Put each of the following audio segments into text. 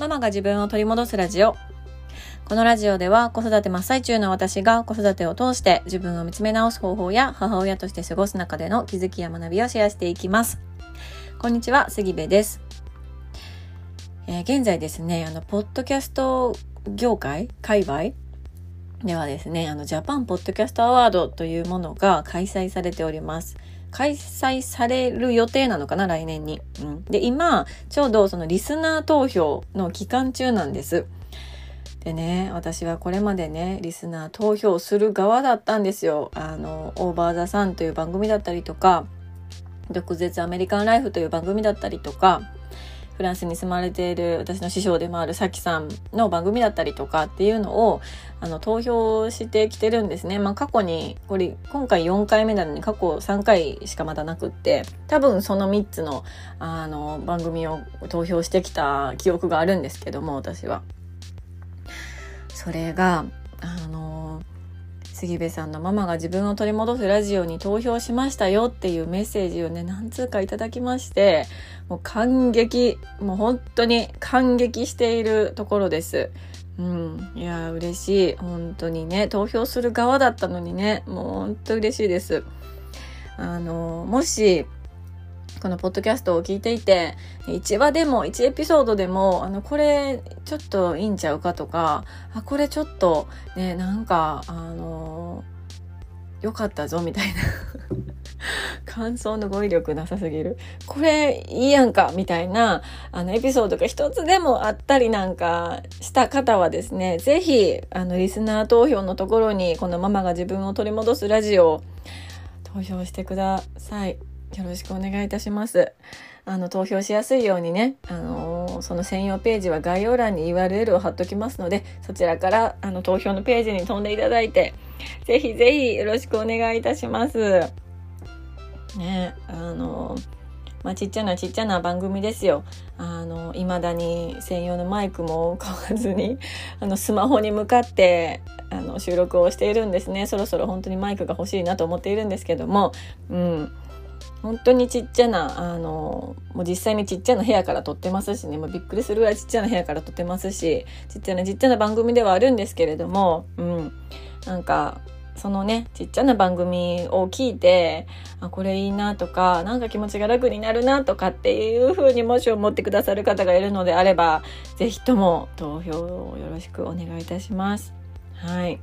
ママが自分を取り戻すラジオ。このラジオでは子育て真っ最中の私が子育てを通して自分を見つめ直す方法や母親として過ごす中での気づきや学びをシェアしていきます。こんにちは、杉部です。えー、現在ですね、あの、ポッドキャスト業界、界隈ではですね、あの、ジャパンポッドキャストアワードというものが開催されております。開催される予定なのかな来年に。うん、で、今、ちょうどそのリスナー投票の期間中なんです。でね、私はこれまでね、リスナー投票する側だったんですよ。あの、オーバーザさんという番組だったりとか、毒舌アメリカンライフという番組だったりとか、フランスに住まれている私の師匠でもあるさきさんの番組だったりとかっていうのをあの投票してきてるんですね。まあ過去にこれ今回4回目なのに過去3回しかまだなくって多分その3つのあの番組を投票してきた記憶があるんですけども私は。それがあの杉部さんのママが自分を取り戻すラジオに投票しましたよっていうメッセージをね、何通かいただきまして、もう感激、もう本当に感激しているところです。うん。いや、嬉しい。本当にね、投票する側だったのにね、もう本当嬉しいです。あの、もし、このポッドキャストを聞いていて、1話でも、1エピソードでも、あの、これ、ちょっといいんちゃうかとか、あ、これちょっと、ね、なんか、あの、よかったぞ、みたいな。感想の語彙力なさすぎる？これいいやんかみたいな、あの、エピソードが一つでもあったりなんかした方はですね、ぜひ、あの、リスナー投票のところに、このママが自分を取り戻すラジオを投票してください。よろしくお願いいたします。あの、投票しやすいようにね、あのー、その専用ページは概要欄に URL を貼っときますので、そちらから、あの、投票のページに飛んでいただいて、ぜひぜひよろしくお願いいたします。ね、あの、まあ、ちっちゃなちっちゃな番組ですよ。あの、未だに専用のマイクも買わずに、あの、スマホに向かって、あの、収録をしているんですね。そろそろ本当にマイクが欲しいなと思っているんですけども、うん。本当にちっちゃな、あの、もう実際にちっちゃな部屋から撮ってますしね、もうびっくりするぐらいちっちゃな部屋から撮ってますし、ちっちゃなちっちゃな番組ではあるんですけれども、うん、なんか、そのね、ちっちゃな番組を聞いて、あ、これいいなとか、なんか気持ちが楽になるなとかっていう風にもし思ってくださる方がいるのであれば、ぜひとも投票をよろしくお願いいたします。はい。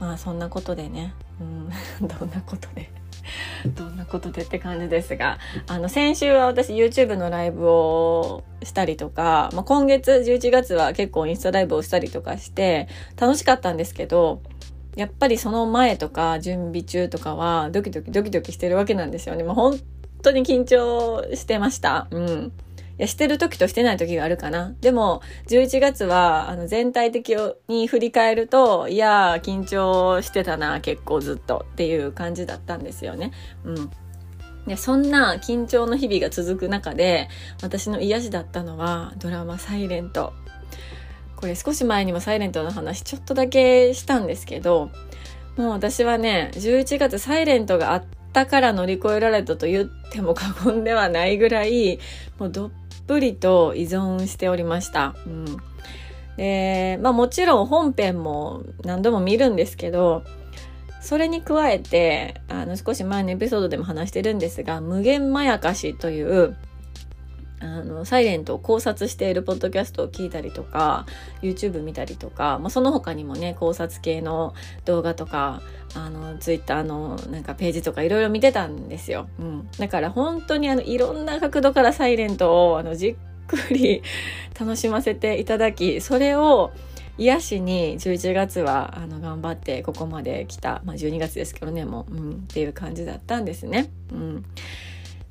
まあそんなことでね、うん、どんなことで？どんなことでって感じですが、あの、先週は私 YouTube のライブをしたりとか、まあ、今月11月は結構インスタライブをしたりとかして、楽しかったんですけど、やっぱりその前とか準備中とかはドキドキドキドキしてるわけなんですよね。もう本当に緊張してました。うん。いや、してる時としてない時があるかな。でも、11月は、あの、全体的に振り返ると、いやー、緊張してたな、結構ずっとっていう感じだったんですよね。うん。で、そんな緊張の日々が続く中で、私の癒しだったのは、ドラマサイレント。これ少し前にもサイレントの話ちょっとだけしたんですけど、もう私はね、11月サイレントがあったから乗り越えられたと言っても過言ではないぐらい、もうどっぷりと依存しておりました。うん。で、まあもちろん本編も何度も見るんですけど、それに加えて、あの少し前のエピソードでも話してるんですが、無限まやかしという、あの、サイレントを考察しているポッドキャストを聞いたりとか、YouTube 見たりとか、まあ、その他にもね、考察系の動画とか、あの、Twitter のなんかページとかいろいろ見てたんですよ。うん。だから本当にあの、いろんな角度からサイレントを、あの、じっくり 楽しませていただき、それを、癒しに11月はあの頑張ってここまで来た、まあ、12月ですけどねもう、うん、っていう感じだったんですね。うん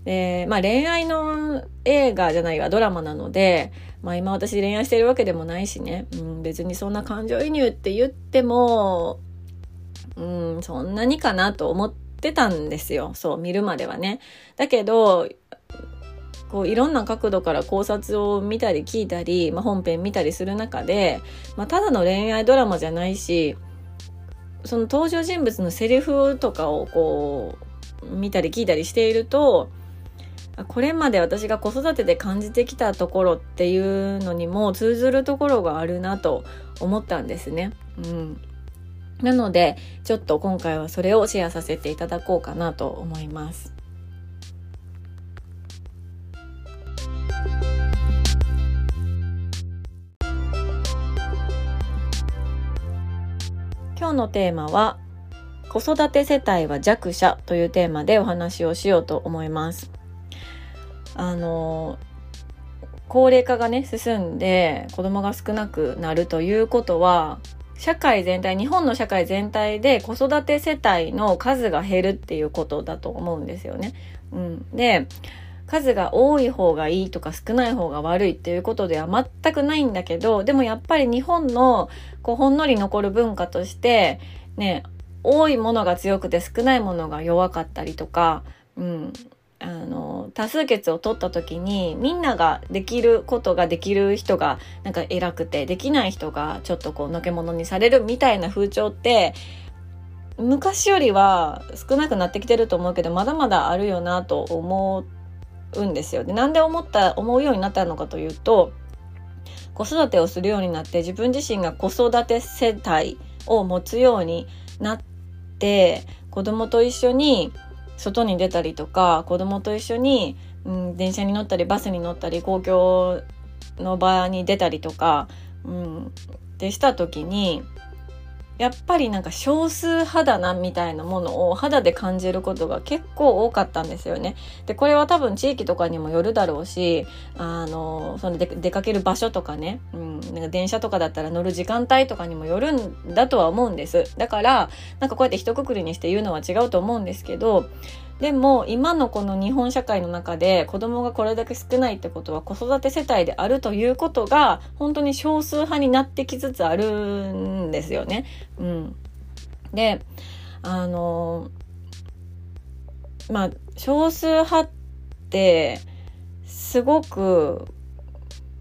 で、まあ恋愛の映画じゃないわ、ドラマなので、まあ今私恋愛してるわけでもないしね、うん、別にそんな感情移入って言っても、うん、そんなにかなと思ってたんですよ。そう、見るまではね。だけど、こういろんな角度から考察を見たり聞いたり、まあ、本編見たりする中で、まあ、ただの恋愛ドラマじゃないしその登場人物のセリフとかをこう見たり聞いたりしているとこれまで私が子育てで感じてきたところっていうのにも通ずるところがあるなと思ったんですね。うん、なのでちょっと今回はそれをシェアさせていただこうかなと思います。今日のテーマは子育て世帯は弱者というテーマでお話をしようと思います。あの高齢化がね進んで子供が少なくなるということは社会全体日本の社会全体で子育て世帯の数が減るっていうことだと思うんですよね。うん、で数が多い方がいいとか少ない方が悪いっていうことでは全くないんだけどでもやっぱり日本のこうほんのり残る文化としてね多いものが強くて少ないものが弱かったりとか、うん、あの多数決を取った時にみんなができることができる人がなんか偉くてできない人がちょっとこうのけ者にされるみたいな風潮って昔よりは少なくなってきてると思うけどまだまだあるよなと思うんですよ。でなんで思った思うようになったのかというと子育てをするようになって自分自身が子育て世帯を持つようになって子供と一緒に外に出たりとか子供と一緒に、うん、電車に乗ったりバスに乗ったり公共の場に出たりとか、うん、でした時にやっぱりなんか少数派だなみたいなものを肌で感じることが結構多かったんですよね。で、これは多分地域とかにもよるだろうし、あの、その出かける場所とかね、うん、なんか電車とかだったら乗る時間帯とかにもよるんだとは思うんです。だから、なんかこうやって一括りにして言うのは違うと思うんですけど、でも今のこの日本社会の中で子供がこれだけ少ないってことは子育て世帯であるということが本当に少数派になってきつつあるんですよね。うん、であのまあ少数派ってすごく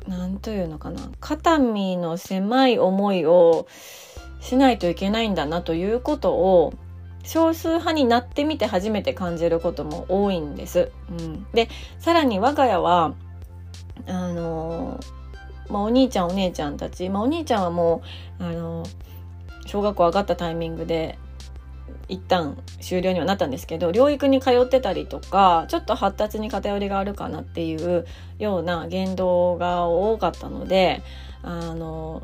何というのかな肩身の狭い思いをしないといけないんだなということを少数派になってみて初めて感じることも多いんです。うん、でさらに我が家はあのまあ、お兄ちゃんお姉ちゃんたち、まあ、お兄ちゃんはもうあの小学校上がったタイミングで一旦終了にはなったんですけど療育に通ってたりとかちょっと発達に偏りがあるかなっていうような言動が多かったのであの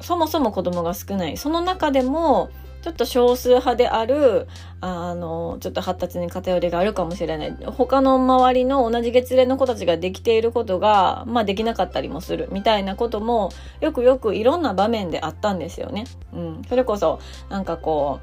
そもそも子供が少ない。その中でもちょっと少数派である、あの、ちょっと発達に偏りがあるかもしれない。他の周りの同じ月齢の子たちができていることが、まあできなかったりもするみたいなことも、よくよくいろんな場面であったんですよね。うん。それこそ、なんかこ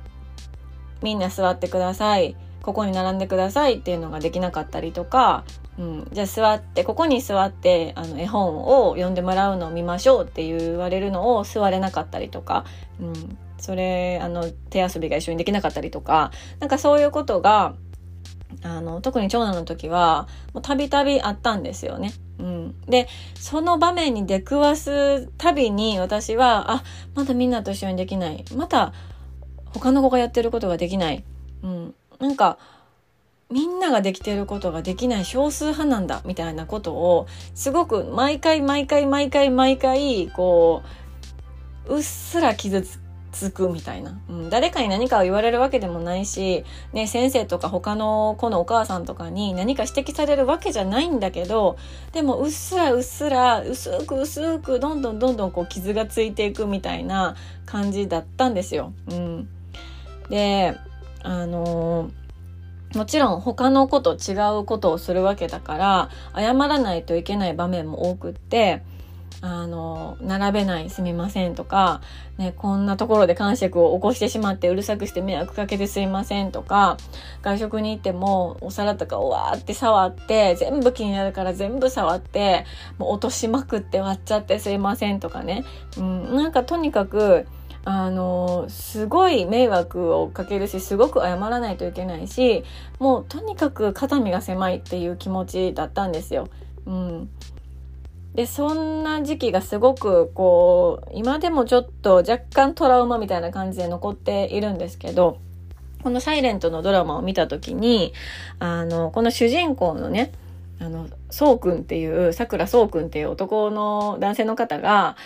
う、みんな座ってください。ここに並んでくださいっていうのができなかったりとか、うん、じゃあ座ってここに座ってあの絵本を読んでもらうのを見ましょうって言われるのを座れなかったりとか、うん、それあの手遊びが一緒にできなかったりとかなんかそういうことがあの特に長男の時はもうたびたびあったんですよね。うん、でその場面に出くわすたびに私はあまだみんなと一緒にできない。また他の子がやってることができない、うん、なんかみんなができてることができない少数派なんだみたいなことをすごく毎回毎回毎回毎回こううっすら傷つつくみたいな、うん、誰かに何かを言われるわけでもないし、ね、先生とか他の子のお母さんとかに何か指摘されるわけじゃないんだけどでもうっすらうっすら薄く薄くどんどんどんどんこう傷がついていくみたいな感じだったんですよ。うん、であのー、もちろん他の子と違うことをするわけだから謝らないといけない場面も多くってあの、並べないすみませんとか、ね、こんなところで感触を起こしてしまってうるさくして迷惑かけてすいませんとか、外食に行ってもお皿とかをわーって触って、全部気になるから全部触って、もう落としまくって割っちゃってすいませんとかね。うん、なんかとにかく、あのすごい迷惑をかけるしすごく謝らないといけないしもうとにかく肩身が狭いっていう気持ちだったんですよ。うん、でそんな時期がすごくこう今でもちょっと若干トラウマみたいな感じで残っているんですけどこのサイレントのドラマを見た時に、あの、この主人公のね、あの、そうくんっていう、桜そうくんっていう男の男性の方が、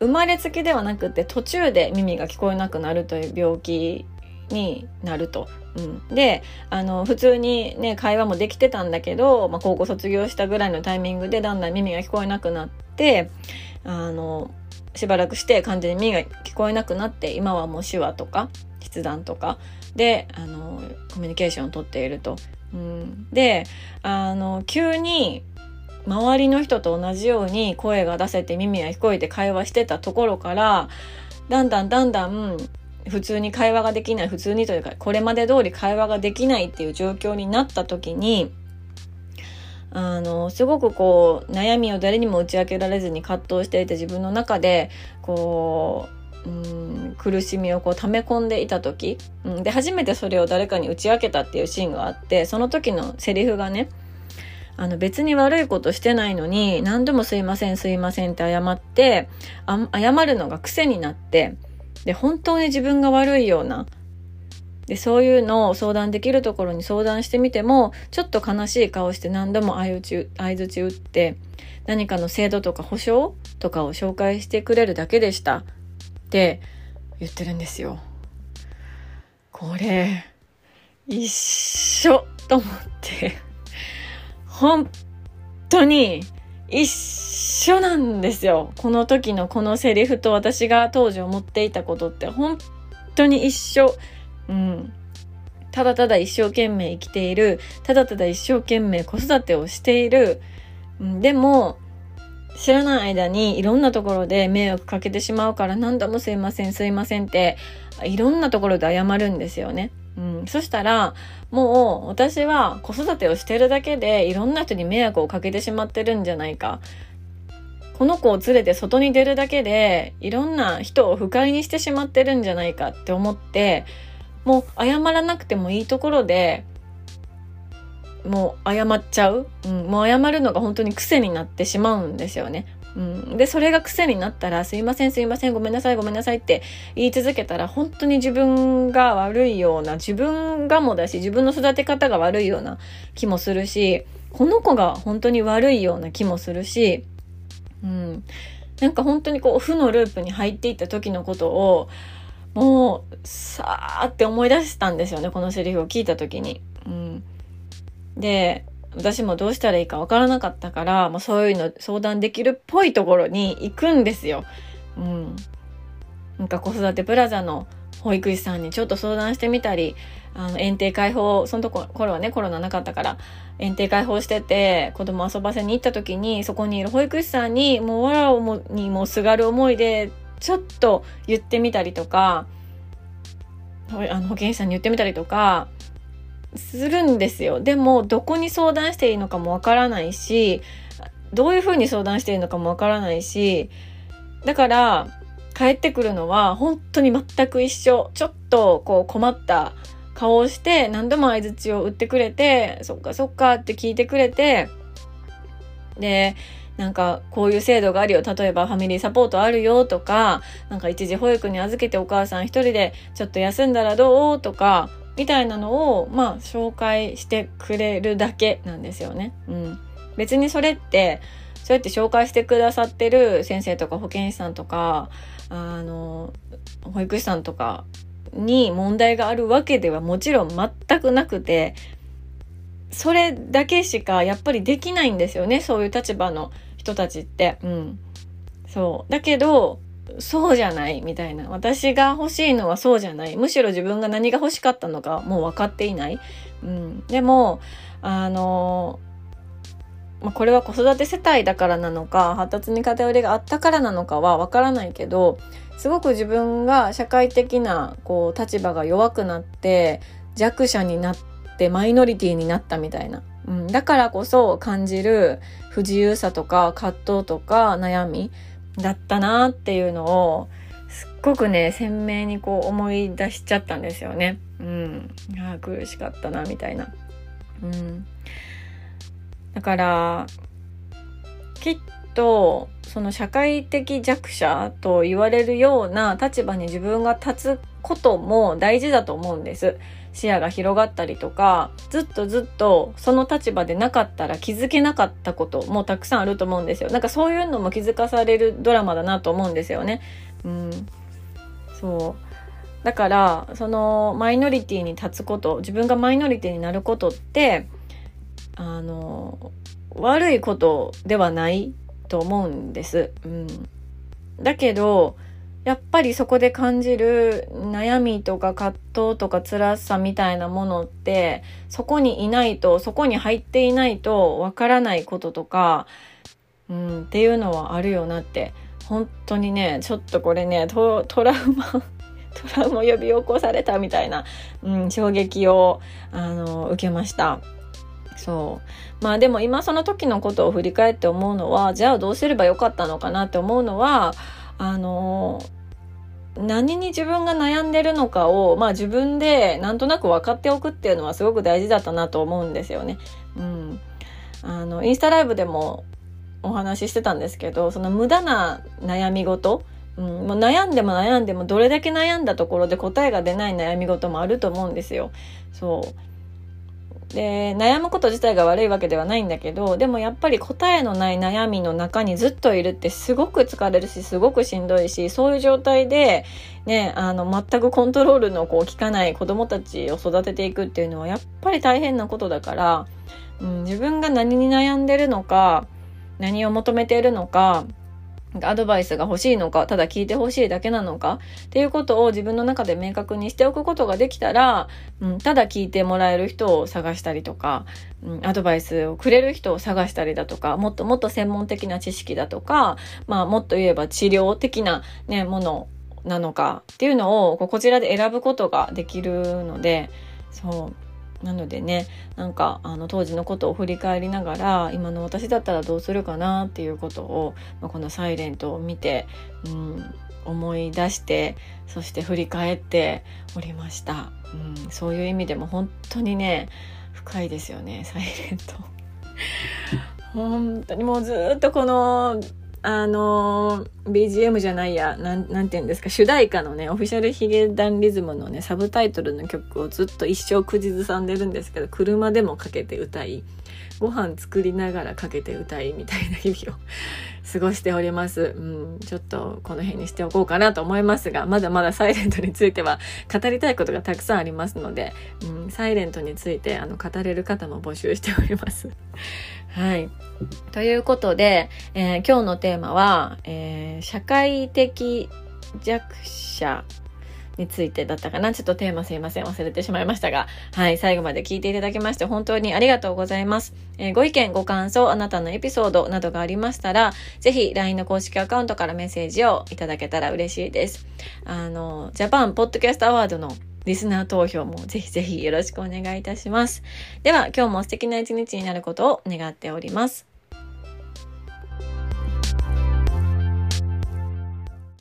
生まれつきではなくて途中で耳が聞こえなくなるという病気になると。うん、であの普通にね会話もできてたんだけど、まあ、高校卒業したぐらいのタイミングでだんだん耳が聞こえなくなってあのしばらくして完全に耳が聞こえなくなって今はもう手話とか筆談とかであのコミュニケーションをとっていると。うん、であの急に周りの人と同じように声が出せて耳が聞こえて会話してたところからだんだんだんだん普通に会話ができない普通にというかこれまで通り会話ができないっていう状況になった時にあのすごくこう悩みを誰にも打ち明けられずに葛藤していて自分の中でこううん苦しみをこう溜め込んでいた時、うん、で初めてそれを誰かに打ち明けたっていうシーンがあってその時のセリフがねあの別に悪いことしてないのに何度もすいませんすいませんって謝って謝るのが癖になってで本当に自分が悪いようなでそういうのを相談できるところに相談してみてもちょっと悲しい顔して何度も相づち打って何かの制度とか保証とかを紹介してくれるだけでしたって言ってるんですよ。これ一緒と思って本当に一緒緒なんですよ。この時のこのセリフと私が当時思っていたことって本当に一緒。うん。ただただ一生懸命生きている。ただただ一生懸命子育てをしている。うん、でも、知らない間にいろんなところで迷惑かけてしまうから何度もすいませんすいませんっていろんなところで謝るんですよね。うん、そしたらもう私は子育てをしてるだけでいろんな人に迷惑をかけてしまってるんじゃないか。この子を連れて外に出るだけでいろんな人を不快にしてしまってるんじゃないかって思ってもう謝らなくてもいいところでもう謝っちゃう、うん、もう謝るのが本当に癖になってしまうんですよね。うん、でそれが癖になったら「すいませんすいませんごめんなさいごめんなさい」って言い続けたら本当に自分が悪いような自分がもだし自分の育て方が悪いような気もするしこの子が本当に悪いような気もするし、うん、なんか本当にこう負のループに入っていった時のことをもうさーって思い出したんですよねこのセリフを聞いた時に。うん、で私もどうしたらいいかわからなかったから、まあ、そういうの相談できるっぽいところに行くんですよ。うん。なんか子育てプラザの保育士さんにちょっと相談してみたり、あの、園庭開放、そのとこ、頃はね、コロナなかったから、園庭開放してて、子供遊ばせに行った時に、そこにいる保育士さんに、もう、わらをもにもすがる思いで、ちょっと言ってみたりとか、あの保健師さんに言ってみたりとか、するんですよ。でも、どこに相談していいのかもわからないし、どういうふうに相談していいのかもわからないし、だから、帰ってくるのは本当に全く一緒。ちょっとこう困った顔をして何度も相槌を打ってくれて、そっかそっかって聞いてくれて、で、なんかこういう制度があるよ。例えばファミリーサポートあるよとか、なんか一時保育に預けてお母さん一人でちょっと休んだらどうとか、みたいなのを、まあ、紹介してくれるだけなんですよね。うん。別にそれって、そうやって紹介してくださってる先生とか保健師さんとか、あの、保育士さんとかに問題があるわけではもちろん全くなくて、それだけしかやっぱりできないんですよね。そういう立場の人たちって。うん。そう。だけど、そうじゃないみたいな。私が欲しいのはそうじゃない。むしろ自分が何が欲しかったのかもう分かっていない。うん。でも、あの、まあ、これは子育て世帯だからなのか、発達に偏りがあったからなのかは分からないけど、すごく自分が社会的なこう立場が弱くなって弱者になってマイノリティになったみたいな。うん、だからこそ感じる不自由さとか葛藤とか悩みだったなっていうのをすっごくね鮮明にこう思い出しちゃったんですよね。うん、あ苦しかったなみたいな。うん、だからきっとその社会的弱者と言われるような立場に自分が立つことも大事だと思うんです。視野が広がったりとかずっとずっとその立場でなかったら気づけなかったこともたくさんあると思うんですよなんかそういうのも気づかされるドラマだなと思うんですよね。うん、そうだからそのマイノリティに立つこと自分がマイノリティになることってあの悪いことではないと思うんです。うん、だけどやっぱりそこで感じる悩みとか葛藤とか辛さみたいなものってそこにいないとそこに入っていないとわからないこととか、うん、っていうのはあるよなって本当にねちょっとこれねトラウマ トラウマ呼び起こされたみたいな、うん、衝撃をあの受けました。そうまあでも今その時のことを振り返って思うのはじゃあどうすればよかったのかなって思うのはあの何に自分が悩んでるのかを、まあ、自分でなんとなく分かっておくっていうのはすごく大事だったなと思うんですよね。うん、あのインスタライブでもお話ししてたんですけどその無駄な悩み事、うん、もう悩んでも悩んでもどれだけ悩んだところで答えが出ない悩み事もあると思うんですよ。そうで悩むこと自体が悪いわけではないんだけどでもやっぱり答えのない悩みの中にずっといるってすごく疲れるしすごくしんどいしそういう状態で、ね、あの全くコントロールのこう効かない子どもたちを育てていくっていうのはやっぱり大変なことだから、うん、自分が何に悩んでるのか何を求めているのかアドバイスが欲しいのか、ただ聞いて欲しいだけなのかっていうことを自分の中で明確にしておくことができたら、うん、ただ聞いてもらえる人を探したりとか、うん、アドバイスをくれる人を探したりだとか、もっともっと専門的な知識だとか、まあもっと言えば治療的なね、ものなのかっていうのをこちらで選ぶことができるので、そう。なのでねなんかあの当時のことを振り返りながら今の私だったらどうするかなっていうことを、まあ、この「サイレントを見て、うん、思い出してそして振り返っておりました、うん、そういう意味でも本当にね深いですよねサイレント。本当にもうずっとこのあの BGM じゃないやなんなんて言うんですか主題歌のねオフィシャルヒゲダンリズムのねサブタイトルの曲をずっと一生口ずさんでるんですけど車でもかけて歌いご飯作りながらかけて歌いみたいな日々を過ごしております。うん、ちょっとこの辺にしておこうかなと思いますが、まだまだサイレントについては語りたいことがたくさんありますので、うん、サイレントについてあの語れる方も募集しております。はい。ということで、えー、今日のテーマは、えー、社会的弱者についてだったかな。ちょっとテーマすいません。忘れてしまいましたが。はい。最後まで聞いていただきまして本当にありがとうございます。えー、ご意見、ご感想、あなたのエピソードなどがありましたら、ぜひ LINE の公式アカウントからメッセージをいただけたら嬉しいです。あの、ジャパンポッドキャストアワードのリスナー投票もぜひぜひよろしくお願いいたします。では今日も素敵な一日になることを願っております。